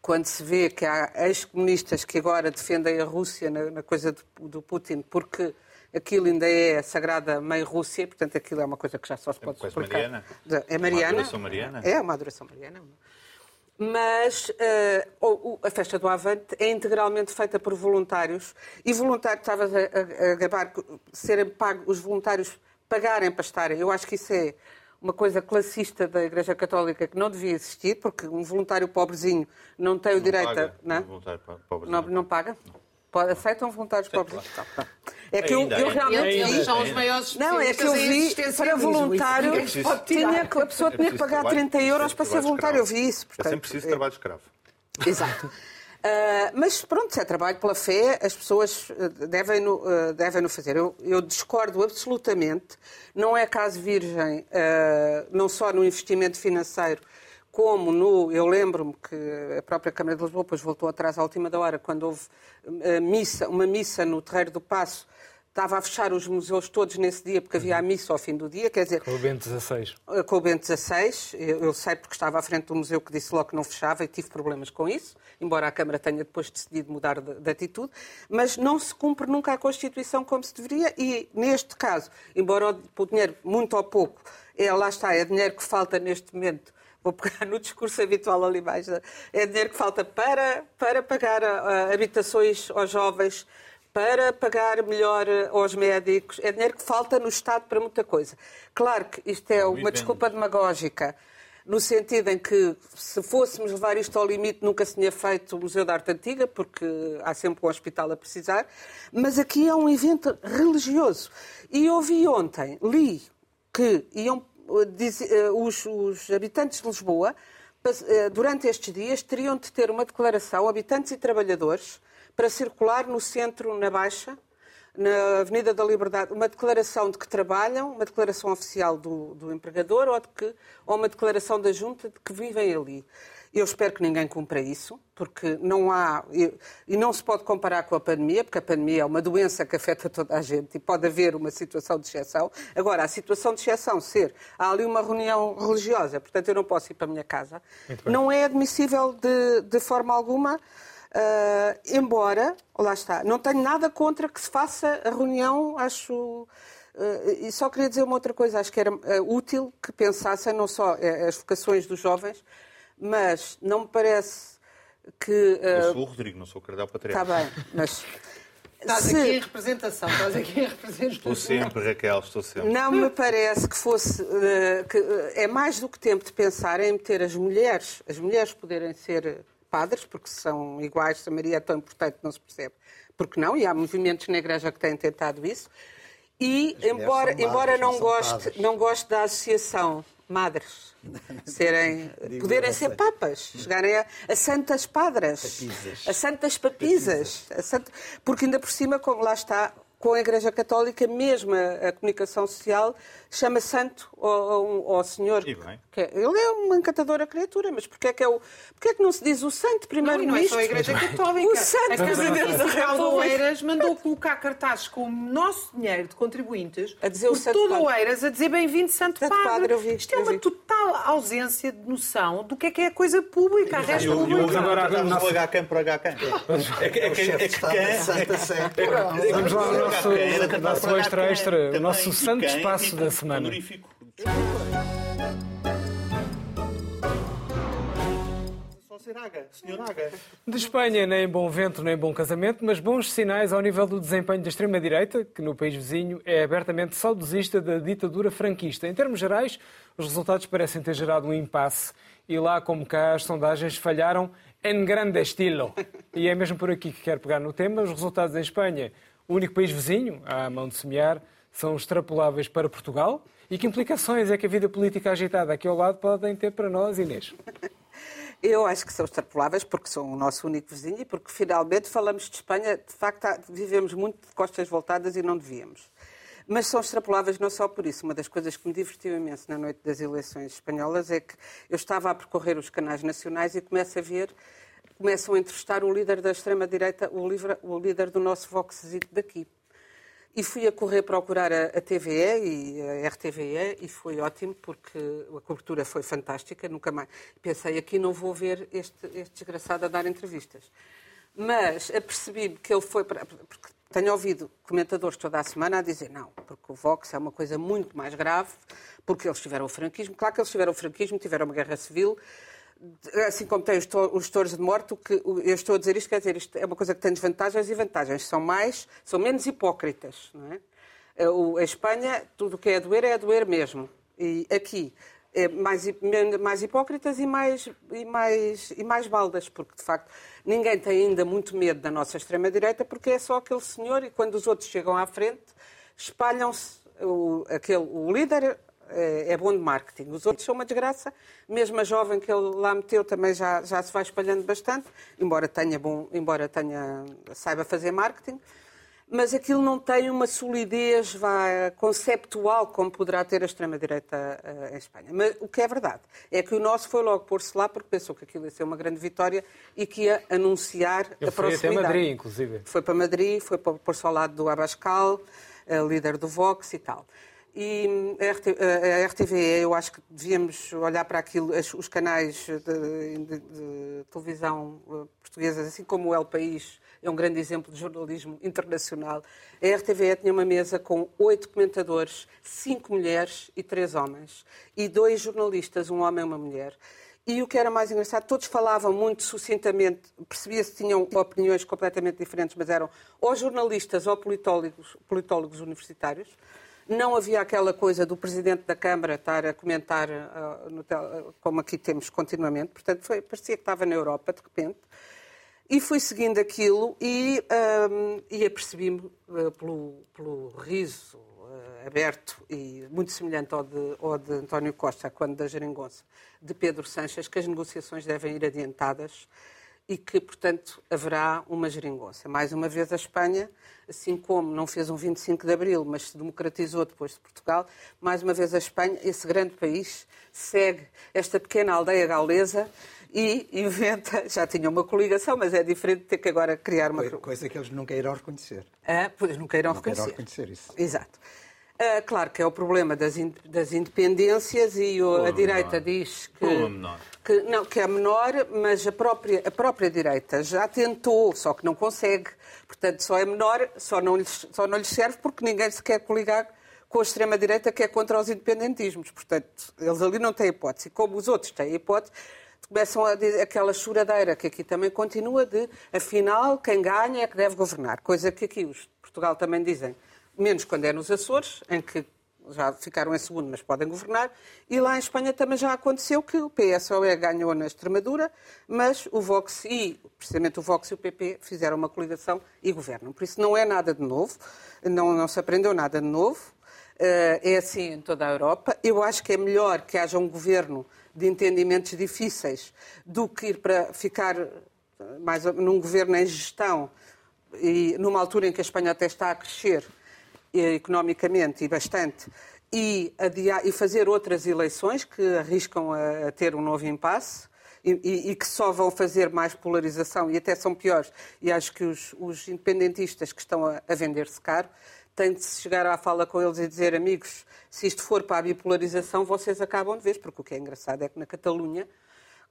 quando se vê que há ex-comunistas que agora defendem a Rússia na, na coisa do Putin porque aquilo ainda é a Sagrada Mãe Rússia, portanto aquilo é uma coisa que já só se pode é explicar. Mariana? É Mariana. Uma adoração mariana? É uma adoração mariana. Mas uh, a festa do Avante é integralmente feita por voluntários e voluntários, estavas a, a, a gabar, serem pagos, os voluntários pagarem para estarem. Eu acho que isso é uma coisa classista da Igreja Católica que não devia existir, porque um voluntário pobrezinho não tem o não direito paga, a. Não, é? um voluntário pobrezinho. não, não paga? Não. Pode, aceitam voluntários pobres? Claro. Tá, tá. É que ainda, eu, eu realmente vi. são os maiores Não, é que eu vi para voluntário. Tinha, a pessoa tinha que pagar 30 euros para ser voluntário. Eu vi isso. Portanto, é sempre preciso trabalho escravo. Exato. Uh, mas pronto, se é trabalho pela fé, as pessoas ah, devem no, uh, devem no fazer. Eu, eu, discordo absolutamente. Não é caso virgem, uh, não só no investimento financeiro, como no. Eu lembro-me que a própria Câmara de Lisboa depois voltou atrás à última da hora, quando houve missa, uma missa no Terreiro do Passo estava a fechar os museus todos nesse dia porque havia a missa ao fim do dia, quer dizer... Com o Bento XVI. Com o Bento XVI, eu, eu sei porque estava à frente do museu que disse logo que não fechava e tive problemas com isso, embora a Câmara tenha depois decidido mudar de, de atitude, mas não se cumpre nunca a Constituição como se deveria e, neste caso, embora o, o dinheiro, muito ou pouco, é, lá está, é dinheiro que falta neste momento vou pegar no discurso habitual ali mais, é dinheiro que falta para, para pagar uh, habitações aos jovens, para pagar melhor aos médicos. É dinheiro que falta no Estado para muita coisa. Claro que isto é uma desculpa demagógica, no sentido em que, se fôssemos levar isto ao limite, nunca se tinha feito o Museu da Arte Antiga, porque há sempre um hospital a precisar. Mas aqui é um evento religioso. E ouvi ontem, li que iam, eh, os, os habitantes de Lisboa, eh, durante estes dias, teriam de ter uma declaração, habitantes e trabalhadores, para circular no centro, na Baixa, na Avenida da Liberdade, uma declaração de que trabalham, uma declaração oficial do, do empregador ou, de que, ou uma declaração da junta de que vivem ali. Eu espero que ninguém cumpra isso, porque não há. E não se pode comparar com a pandemia, porque a pandemia é uma doença que afeta toda a gente e pode haver uma situação de exceção. Agora, a situação de exceção ser há ali uma reunião religiosa, portanto eu não posso ir para a minha casa, não é admissível de, de forma alguma. Uh, embora, lá está, não tenho nada contra que se faça a reunião, acho. Uh, e só queria dizer uma outra coisa, acho que era uh, útil que pensassem não só as vocações dos jovens, mas não me parece que. Eu sou o Rodrigo, não sou o Cardeal Patriarca. Está bem, mas. Estás se... aqui em representação, estás aqui em representação. Estou sempre, Raquel, estou sempre. Não me parece que fosse. que é mais do que tempo de pensar em meter as mulheres, as mulheres poderem ser padres, porque são iguais, se a Maria é tão importante, não se percebe. Porque não? E há movimentos na Igreja que têm tentado isso. E, embora, madres, embora não, goste, não goste da associação madres serem, poderem ser papas, chegarem a, a santas padras, a santas papisas, papisas. A santa, porque ainda por cima, como lá está, com a Igreja Católica, mesmo a, a comunicação social, chama santo ao, ao, ao Senhor. E bem. Que, é, ele é uma encantadora criatura, mas porquê é que, é o, porquê é que não se diz o santo primeiro-ministro? Não, não é só a Igreja Católica. O santo a Presidente da República. Oeiras mandou colocar cartazes com o nosso dinheiro de contribuintes a dizer o por todo o Oeiras a dizer bem-vindo Santo, santo Padre. Padre vi, Isto é uma total ausência de noção do que é que é a coisa pública, a res pública. Agora vamos HCAM por HCAM. É que é que Vamos lá nosso, nosso extra extra, o nosso santo espaço da semana. De Espanha, nem bom vento, nem bom casamento, mas bons sinais ao nível do desempenho da extrema-direita, que no país vizinho é abertamente saudosista da ditadura franquista. Em termos gerais, os resultados parecem ter gerado um impasse e lá como cá as sondagens falharam em grande estilo. E é mesmo por aqui que quero pegar no tema. Os resultados em Espanha o único país vizinho, à mão de semear, são extrapoláveis para Portugal? E que implicações é que a vida política agitada aqui ao lado podem ter para nós, Inês? Eu acho que são extrapoláveis porque são o nosso único vizinho e porque finalmente falamos de Espanha. De facto, vivemos muito de costas voltadas e não devíamos. Mas são extrapoláveis não só por isso. Uma das coisas que me divertiu imenso na noite das eleições espanholas é que eu estava a percorrer os canais nacionais e começo a ver começam a entrevistar o líder da extrema-direita, o, o, líder do nosso Voxzito daqui. E fui a correr procurar a, a TVE e a RTVE e foi ótimo porque a cobertura foi fantástica. Nunca mais pensei aqui não vou ver este, este desgraçado a dar entrevistas. Mas apercebi-me que ele foi para. Porque tenho ouvido comentadores toda a semana a dizer não, porque o Vox é uma coisa muito mais grave, porque eles tiveram o franquismo. Claro que eles tiveram o franquismo, tiveram uma guerra civil, assim como tem os, os touros de morte, que eu estou a dizer isto, quer dizer, isto é uma coisa que tem desvantagens e vantagens. São mais, são menos hipócritas, não é? A Espanha, tudo o que é a doer é a doer mesmo. E aqui, é mais, mais hipócritas e mais, e, mais, e mais baldas, porque de facto ninguém tem ainda muito medo da nossa extrema-direita, porque é só aquele senhor e quando os outros chegam à frente, espalham-se. O, aquele, o líder é, é bom de marketing. Os outros são uma desgraça. Mesmo a jovem que ele lá meteu também já, já se vai espalhando bastante, embora tenha bom, embora tenha, saiba fazer marketing. mas aquilo não tem uma solidez vá, conceptual como poderá ter a extrema-direita uh, em Espanha. Mas o que é verdade é que o nosso foi logo pôr-se lá porque pensou que aquilo ia ser uma grande vitória e que ia anunciar Ele a proximidade. Foi até Madrid, inclusive. Foi para Madrid, foi pôr-se ao lado do Abascal, uh, líder do Vox e tal. E hum, a, RTVE, eu acho que devíamos olhar para aquilo, os canais de, de, de televisão portuguesas, assim como o El País, é um grande exemplo de jornalismo internacional. A RTVE tinha uma mesa com oito comentadores, cinco mulheres e três homens, e dois jornalistas, um homem e uma mulher. E o que era mais engraçado, todos falavam muito sucintamente, percebia-se que tinham opiniões completamente diferentes, mas eram ou jornalistas ou politólogos, politólogos universitários. Não havia aquela coisa do Presidente da Câmara estar a comentar, uh, como aqui temos continuamente. Portanto, foi, parecia que estava na Europa, de repente. E fui seguindo aquilo e, um, e apercebi-me uh, pelo, pelo riso uh, aberto e muito semelhante ao de, ao de António Costa, quando da Geringonça, de Pedro Sanches, que as negociações devem ir adiantadas e que, portanto, haverá uma geringonça. Mais uma vez a Espanha, assim como não fez um 25 de Abril, mas se democratizou depois de Portugal, mais uma vez a Espanha, esse grande país, segue esta pequena aldeia gaulesa e inventa, já tinha uma coligação, mas é diferente de ter que agora criar uma... Coisa que eles nunca irão reconhecer. Ah, pois nunca irão nunca reconhecer. Irão reconhecer isso. Exato. Ah, claro que é o problema das, in, das independências e o, a direita menor. diz que, que, não, que é menor, mas a própria, a própria direita já tentou, só que não consegue. Portanto, só é menor, só não lhes, só não lhes serve porque ninguém se quer coligar com a extrema-direita que é contra os independentismos. Portanto, eles ali não têm hipótese. Como os outros têm hipótese, começam a dizer aquela choradeira que aqui também continua de, afinal, quem ganha é que deve governar. Coisa que aqui os de Portugal também dizem, menos quando é nos Açores, em que já ficaram em segundo, mas podem governar. E lá em Espanha também já aconteceu que o PSOE ganhou na Extremadura, mas o Vox e, precisamente o Vox e o PP, fizeram uma coligação e governam. Por isso não é nada de novo, não, não se aprendeu nada de novo. É assim em toda a Europa. Eu acho que é melhor que haja um governo de entendimentos difíceis do que ir para ficar mais num governo em gestão e numa altura em que a Espanha até está a crescer eh, economicamente e bastante e, adiar, e fazer outras eleições que arriscam a, a ter um novo impasse e, e, e, que só vão fazer mais polarização e até são piores. E acho que os, os independentistas que estão a, a vender-se caro tem de se chegar à fala com eles e dizer, amigos, se isto for para a bipolarização, vocês acabam de vez, porque o que é engraçado é que na Catalunha,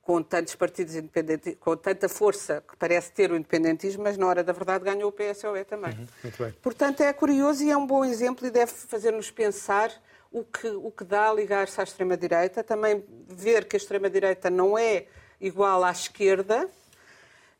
com tantos partidos independentes, com tanta força que parece ter o independentismo, mas na hora da verdade ganhou o PSOE também. Uhum, muito bem. Portanto, é curioso e é um bom exemplo e deve fazer-nos pensar o que, o que dá a ligar-se à extrema-direita, também ver que a extrema-direita não é igual à esquerda,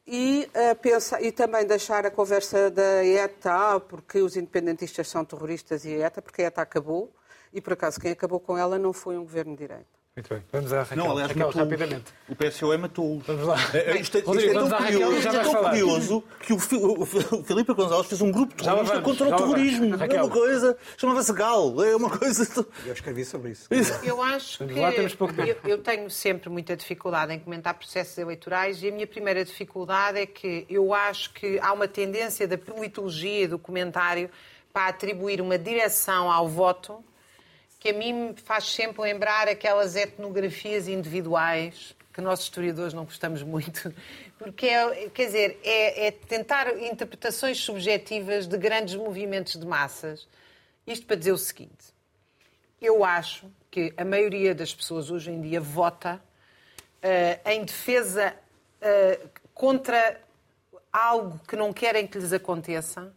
e, uh, pensa, e também deixar a conversa da ETA, porque os independentistas são terroristas e a ETA, porque a ETA acabou, e por acaso quem acabou com ela não foi um governo de direito. Muito bem, vamos à Raquel, Não, aliás, Raquel matou rapidamente. O PSOE matou-os. Vamos lá. É, Isto é, isto Rodrigo, é vamos tão curioso, é tão curioso que o, o, o Filipe Gonçalves fez um grupo terrorista vamos, contra o terrorismo. É uma coisa, chamava-se GAL, é uma coisa... Eu escrevi sobre isso. Eu acho que lá, temos pouco tempo. eu, eu tenho sempre muita dificuldade em comentar processos eleitorais e a minha primeira dificuldade é que eu acho que há uma tendência da politologia e do comentário para atribuir uma direção ao voto que a mim me faz sempre lembrar aquelas etnografias individuais que nós historiadores não gostamos muito, porque é, quer dizer, é, é tentar interpretações subjetivas de grandes movimentos de massas. Isto para dizer o seguinte: eu acho que a maioria das pessoas hoje em dia vota eh, em defesa eh, contra algo que não querem que lhes aconteça,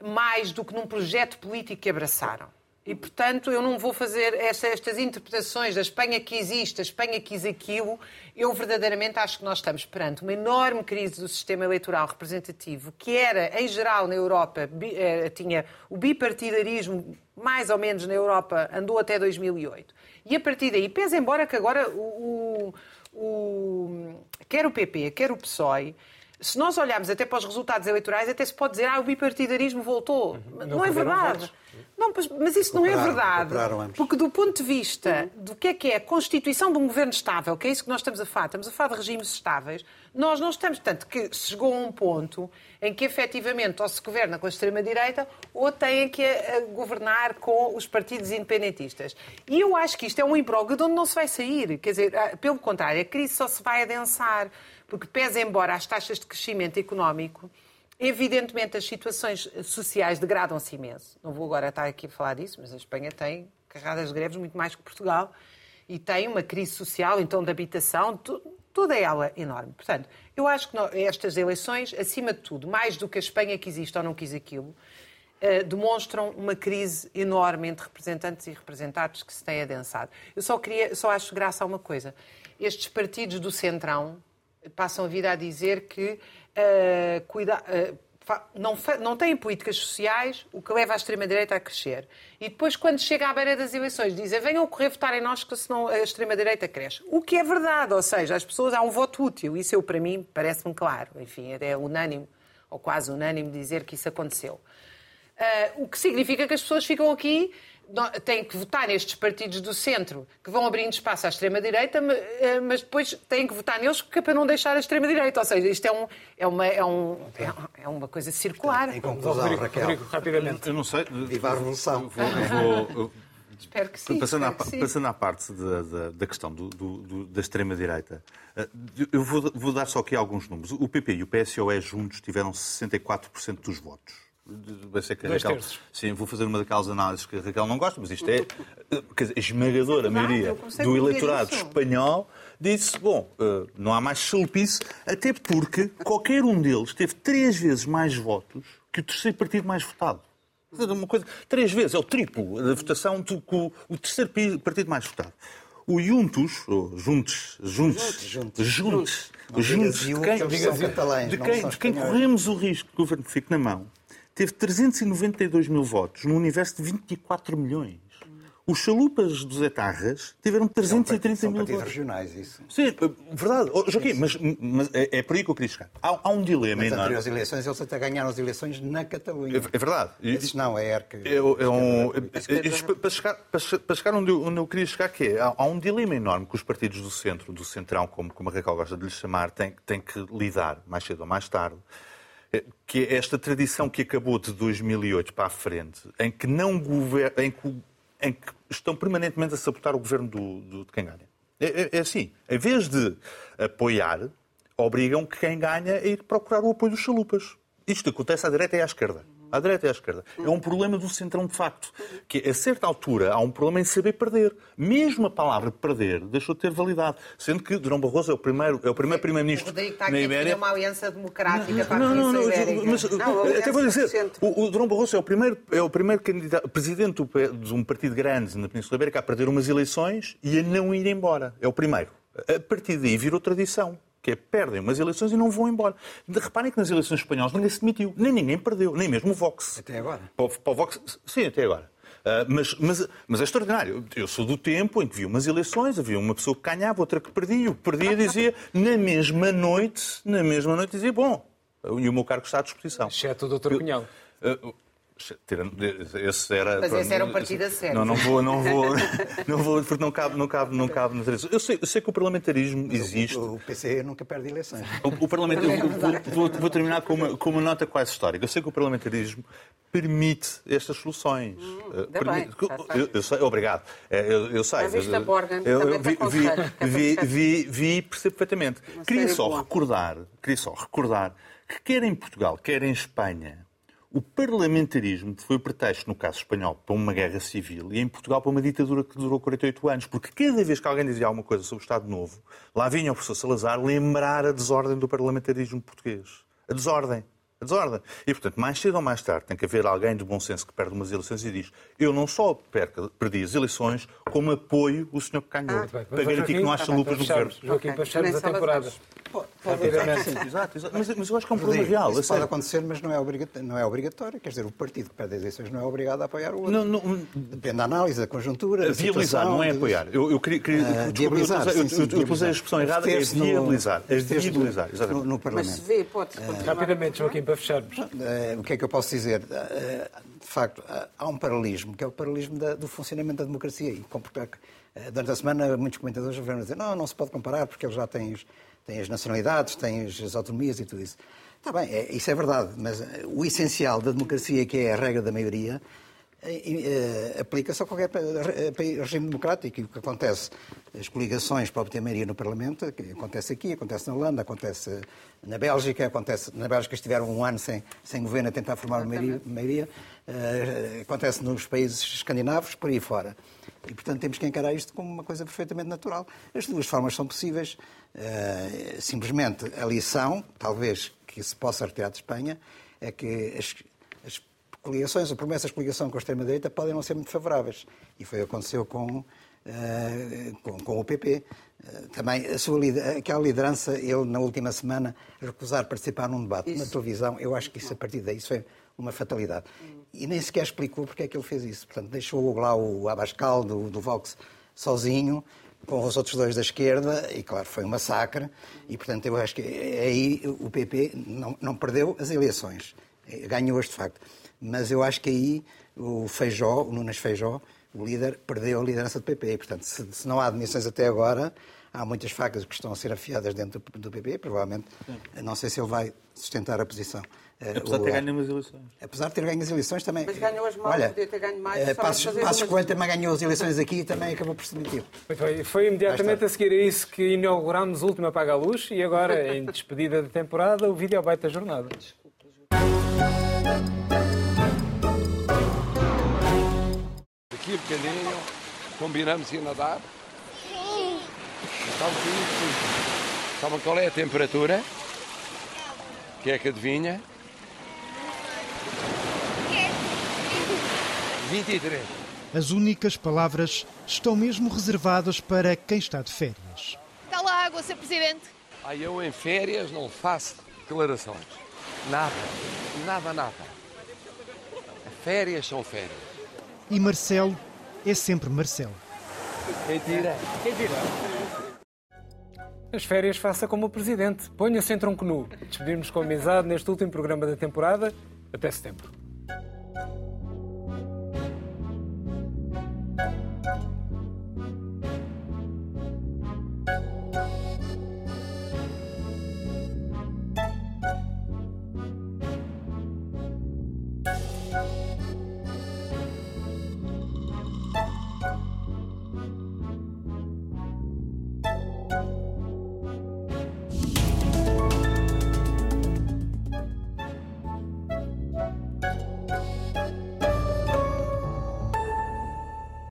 mais do que num projeto político que abraçaram. E, portanto, eu não vou fazer esta- estas interpretações da Espanha que existe, a Espanha quis aquilo. Eu verdadeiramente acho que nós estamos perante uma enorme crise do sistema eleitoral representativo, que era, em geral, na Europa, eh, tinha o bipartidarismo, mais ou menos na Europa, andou até 2008. E a partir daí, pese embora que agora o, o- o- quer o PP, quer o PSOE, se nós olharmos até para os resultados eleitorais, até se pode dizer ah, o bipartidarismo voltou. Não, é verdade. Não, mas- isso não é verdade. Porque do ponto de vista do que é que é a constituição de um governo estável, que é isso que nós estamos a falar, estamos a falar de regimes estáveis, nós não estamos. Tanto que chegou a um ponto em que efetivamente ou se governa com a extrema-direita ou têm que uh, governar com os partidos independentistas. E eu acho que isto é um imbróglio de onde não se vai sair. Quer dizer, uh, pelo contrário, a crise só se vai adensar, porque pese embora as taxas de crescimento económico, evidentemente as situações sociais degradam-se imenso. Não vou agora estar aqui a falar disso, mas a Espanha tem carradas de greves muito mais que Portugal e tem uma crise social, então de habitação, toda ela enorme. Portanto, eu acho que estas eleições, acima de tudo, mais do que a Espanha que existe ou não quis aquilo, uh, demonstram uma crise enorme entre representantes e representados que se tem adensado. Eu só, queria, só acho graça a uma coisa. Estes partidos do Centrão passam a vida a dizer que uh, cuida, uh, não, não têm políticas sociais, o que leva a extrema-direita a crescer. E depois, quando chega à beira das eleições, dizem venham correr votar em nós, que senão a extrema-direita cresce. O que é verdade, ou seja, as pessoas, há um voto útil. Isso, eu, para mim, parece-me claro. Enfim, é unânime, ou quase unânime, dizer que isso aconteceu. Uh, o que significa que as pessoas ficam aqui têm que votar nestes partidos do centro que vão abrindo espaço à extrema-direita, eh, mas depois têm que votar neles que é para não deixar a extrema-direita. Ou seja, isto é, um, é, uma, é, um, é uma coisa circular. Em conclusão, Raquel, rapidamente. Eu não sei. Viva a revolução. Vou, vou, Espero que sim. Passando, à, sim. passando à parte da, da, da questão do, do, da extrema-direita, eh, eu vou, vou, dar só aqui alguns números. O PP e o PSOE juntos tiveram 64% dos votos vai ser que a Raquel, sim, vou fazer uma daquelas análises que a Raquel não gosta, mas isto é quer dizer, a esmagadora maioria do eleitorado espanhol disse, bom, eh, não há mais chalupice, até porque qualquer um deles teve três vezes mais votos que o terceiro partido mais votado. Uma coisa, três vezes, é o triplo da votação do que o terceiro partido mais votado. O Juntos, ou Juntos, Juntos, Juntos, Juntos, Juntos, de quem, de quem, de quem? corremos o risco que o governo fique na mão, teve 392 mil votos num universo de 24 milhões. Os chalupas dos etarras tiveram 330 são, mil votos. regionais, isso. Sim, eh, verdade. Oh, Joaquim, mas, mas é, é, por aí que eu queria chegar. Há, há um dilema Nas enorme. Nas eleições, eles até ganharam as eleições na Catalunha. É, é verdade. Esses não, é ERC. É, é um, é, para, chegar, para chegar onde, eu, onde eu queria chegar, que é, há, há, um dilema enorme que os partidos do centro, do centrão, como, como a Raquel gosta de lhe chamar, têm, têm que lidar, mais cedo ou mais tarde que é esta tradição que acabou de 2008 para a frente, em que, não gover... em que, em que estão permanentemente a sabotar o governo do, do de quem ganha. É, é, é, assim, em vez de apoiar, obrigam que quem ganha a ir procurar o apoio dos chalupas. Isto acontece à direita e à esquerda à direita e à esquerda. É um problema do centrão de facto. Que a certa altura há um problema em saber perder. Mesmo a palavra perder deixou de ter validade. Sendo que Durão Barroso é o primeiro, é o primeiro primeiro-ministro na Ibéria. uma aliança democrática para a não, não, Ibérica. Mas, não, até vou dizer, o, o Durão Barroso é o primeiro, é o primeiro candidato, presidente de um partido grande na Península Ibérica a perder umas eleições e a não ir embora. É o primeiro. A partir daí virou tradição que é perdem umas eleições e não vão embora. Reparem que nas eleições espanholas ninguém se demitiu, nem ninguém perdeu, nem mesmo o Vox. Até agora? Para, para o Vox, sim, até agora. Uh, mas, mas, mas é extraordinário. Eu sou do tempo em que vi umas eleições, havia uma pessoa que ganhava, outra que perdia. O que perdia dizia, na mesma noite, na mesma noite dizia, bom, e o meu cargo está à disposição. Exceto o Dr. Cunhal. Uh, esse era, Mas esse era um partido a sério. Não, não vou, não vou, não vou, porque não cabe, não cabe, não cabe tradição. Eu sei, eu sei que o parlamentarismo Mas existe. O, o PC nunca perde eleições. O, o parlamentarismo, vou, vou, terminar com uma, com uma nota quase histórica. Eu sei que o parlamentarismo permite estas soluções. Hum, uh, permite, bem, eu, eu, sei, obrigado. É, eu, eu sei. Vista Borgen, eu, eu vi, vi, vi, vi, vi percebo perfeitamente. Queria só recordar, queria só recordar que quer em Portugal, quer em Espanha, o parlamentarismo foi o pretexto, no caso espanhol, para uma guerra civil e em Portugal para uma ditadura que durou 48 anos. Porque cada vez que alguém dizia alguma coisa sobre o Estado Novo, lá vinha o professor Salazar lembrar a desordem do parlamentarismo português. A desordem. A desordem. E, portanto, mais cedo ou mais tarde tem que haver alguém de bom senso que perde umas eleições e diz eu não só perco, perdi as eleições, como apoio o senhor que ganhou. Ah, para garantir que não haja lupas no governo. Joaquim, okay. para fecharmos a temporada. Rapidamente. Exato, exato. Mas, mas, eu acho que é um problema real. Isso pode acontecer, mas não é, obrigatório, não é obrigatório. Quer dizer, o partido que perde as eleições não é obrigado a apoiar o outro. Não, não, Depende da análise, da conjuntura. Da viabilizar, não é apoiar. Eu, eu queria. queria uh, desculpa, eu, usei a expressão errada, é viabilizar. É viabilizar, exatamente. No, no Parlamento. Mas se vê, pode. Uh, Rapidamente, Joaquim, para fecharmos. Uh, o que é que eu posso dizer? de facto, há um paralelismo, que é o paralelismo da, do funcionamento da democracia. E, durante a semana, muitos comentadores vieram dizer não, não se pode comparar porque eles já têm os tem as nacionalidades, tem as autonomias e tudo isso. Está bem, é, isso é verdade, mas eh, o essencial da democracia, que é a regra da maioria, eh, aplica-se a qualquer regime democrático. E o que acontece, as coligações para obter maioria no Parlamento, que acontece aqui, acontece na Holanda, acontece na Bélgica, acontece na Bélgica estiveram um ano sem, sem governo a tentar formar maioria, maioria uh, acontece nos países escandinavos, por aí fora. E, portanto, temos que encarar isto como uma coisa perfeitamente natural. As duas formas são possíveis. Uh, simplesmente a lição, talvez, que se possa retirar de Espanha, é que as coligações, ou promessas de coligação com a extrema-direita podem não ser muito favoráveis. E foi o que aconteceu com, uh, com, com, o PP. Eh, também a sua, aquela liderança, ele na última semana recusar participar num debate isso. na televisão, eu acho que isso a partir daí isso foi uma fatalidade. E nem sequer explicou porque é que ele fez isso. Portanto, deixou lá o Abascal do, do Vox sozinho, com os outros dois da esquerda, e claro, foi um massacre, e portanto eu acho que aí o PP não, não perdeu as eleições, ganhou-as de facto. Mas eu acho que aí o Feijó, o Nunes Feijó, o líder, perdeu a liderança do PP. Portanto, se, se não há admissões até agora, há muitas facas que estão a ser afiadas dentro do, do PP, provavelmente. Sim. Não sei se ele vai sustentar a posição. Eh, apesar de ter ganho umas eleições. Apesar de ter ganho as eleições também. Mas ganhou as mãos, Olha, podia ter ganho mais. Uh, Passos, Passos Coelho também ganhou as eleições aqui e também acabou por se demitir. Foi, foi imediatamente a seguir a isso que inaugurámos o último Apaga a Luz e agora, em despedida de temporada, o vídeo Baita Jornada. Daqui a bocadinho combinamos ir nadar. Bocadinho simples. Sabem qual é a temperatura? Que é que adivinha? 23. As únicas palavras estão mesmo reservadas para quem está de férias. Está lá a água, Sr. Presidente. Ah, eu em férias não faço declarações. Nada. Nada, nada. Férias são férias. E Marcelo é sempre Marcelo. Quem tira? Quem tira? As férias faça como o Presidente. Ponha-se em tronco nu. Despedimos com amizade neste último programa da temporada. Até setembro.